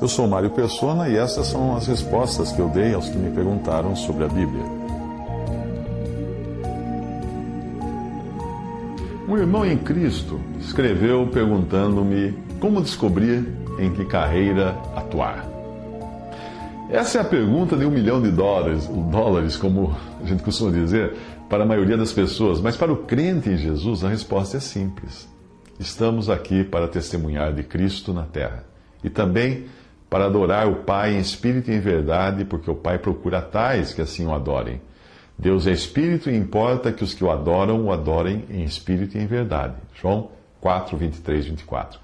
Eu sou Mário Persona e essas são as respostas que eu dei aos que me perguntaram sobre a Bíblia. Um irmão em Cristo escreveu perguntando-me como descobrir em que carreira atuar. Essa é a pergunta de um milhão de dólares, dólares, como a gente costuma dizer, para a maioria das pessoas, mas para o crente em Jesus a resposta é simples. Estamos aqui para testemunhar de Cristo na terra e também para adorar o Pai em espírito e em verdade, porque o Pai procura tais que assim o adorem. Deus é espírito e importa que os que o adoram o adorem em espírito e em verdade. João 4, 23, 24.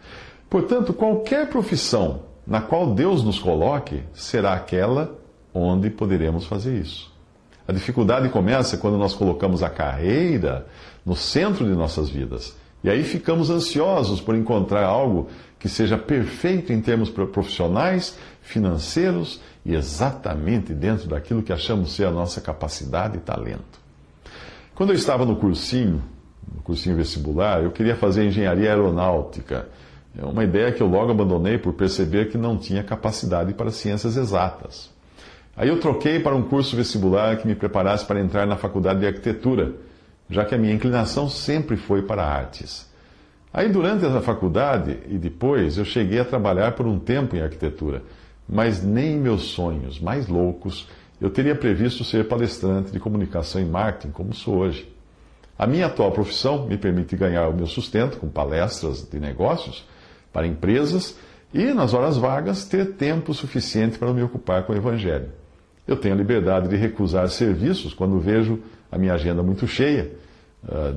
Portanto, qualquer profissão na qual Deus nos coloque será aquela onde poderemos fazer isso. A dificuldade começa quando nós colocamos a carreira no centro de nossas vidas. E aí ficamos ansiosos por encontrar algo que seja perfeito em termos profissionais, financeiros e exatamente dentro daquilo que achamos ser a nossa capacidade e talento. Quando eu estava no cursinho, no cursinho vestibular, eu queria fazer engenharia aeronáutica. É uma ideia que eu logo abandonei por perceber que não tinha capacidade para ciências exatas. Aí eu troquei para um curso vestibular que me preparasse para entrar na faculdade de arquitetura, já que a minha inclinação sempre foi para artes. Aí durante a faculdade e depois eu cheguei a trabalhar por um tempo em arquitetura, mas nem em meus sonhos mais loucos eu teria previsto ser palestrante de comunicação e marketing como sou hoje. A minha atual profissão me permite ganhar o meu sustento com palestras de negócios para empresas e, nas horas vagas, ter tempo suficiente para me ocupar com o Evangelho. Eu tenho a liberdade de recusar serviços quando vejo a minha agenda muito cheia,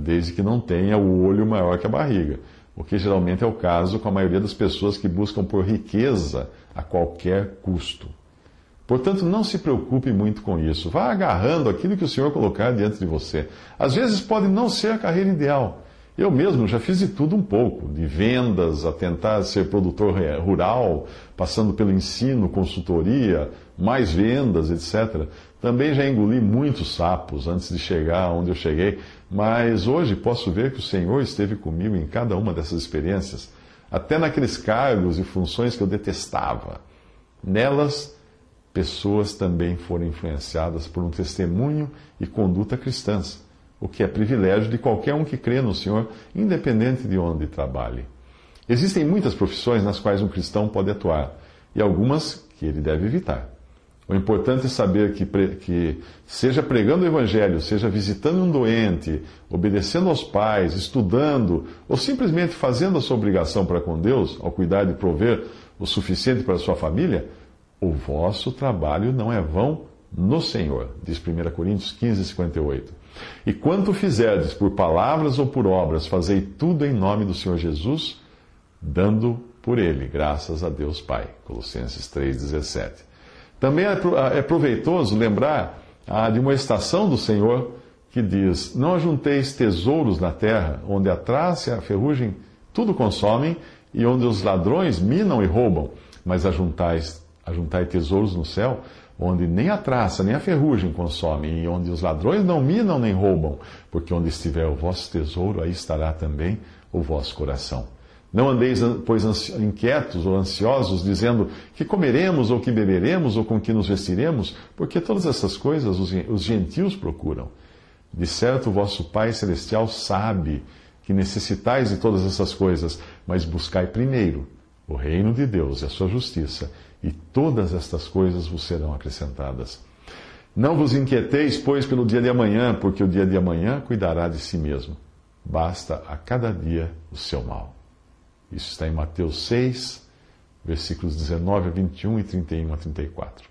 desde que não tenha o olho maior que a barriga, o que geralmente é o caso com a maioria das pessoas que buscam por riqueza a qualquer custo. Portanto, não se preocupe muito com isso. Vá agarrando aquilo que o Senhor colocar diante de você. Às vezes pode não ser a carreira ideal, eu mesmo já fiz de tudo um pouco, de vendas a tentar ser produtor rural, passando pelo ensino, consultoria, mais vendas, etc. Também já engoli muitos sapos antes de chegar onde eu cheguei, mas hoje posso ver que o Senhor esteve comigo em cada uma dessas experiências, até naqueles cargos e funções que eu detestava. Nelas, pessoas também foram influenciadas por um testemunho e conduta cristãs o que é privilégio de qualquer um que crê no Senhor, independente de onde trabalhe. Existem muitas profissões nas quais um cristão pode atuar e algumas que ele deve evitar. O importante é saber que, que, seja pregando o Evangelho, seja visitando um doente, obedecendo aos pais, estudando, ou simplesmente fazendo a sua obrigação para com Deus, ao cuidar de prover o suficiente para a sua família, o vosso trabalho não é vão no Senhor, diz 1 Coríntios 15, 58. E quanto fizerdes por palavras ou por obras, fazei tudo em nome do Senhor Jesus, dando por ele graças a Deus Pai. Colossenses 3,17. Também é, é proveitoso lembrar ah, uma estação do Senhor que diz: Não ajunteis tesouros na terra, onde a traça e a ferrugem tudo consomem, e onde os ladrões minam e roubam, mas ajuntais, ajuntai tesouros no céu, onde nem a traça nem a ferrugem consomem, e onde os ladrões não minam nem roubam, porque onde estiver o vosso tesouro, aí estará também o vosso coração. Não andeis, pois, inquietos ou ansiosos, dizendo que comeremos ou que beberemos ou com que nos vestiremos, porque todas essas coisas os gentios procuram. De certo, vosso Pai Celestial sabe que necessitais de todas essas coisas, mas buscai primeiro o reino de Deus e a sua justiça e todas estas coisas vos serão acrescentadas. Não vos inquieteis, pois, pelo dia de amanhã, porque o dia de amanhã cuidará de si mesmo. Basta a cada dia o seu mal. Isso está em Mateus 6, versículos 19 a 21 e 31 a 34.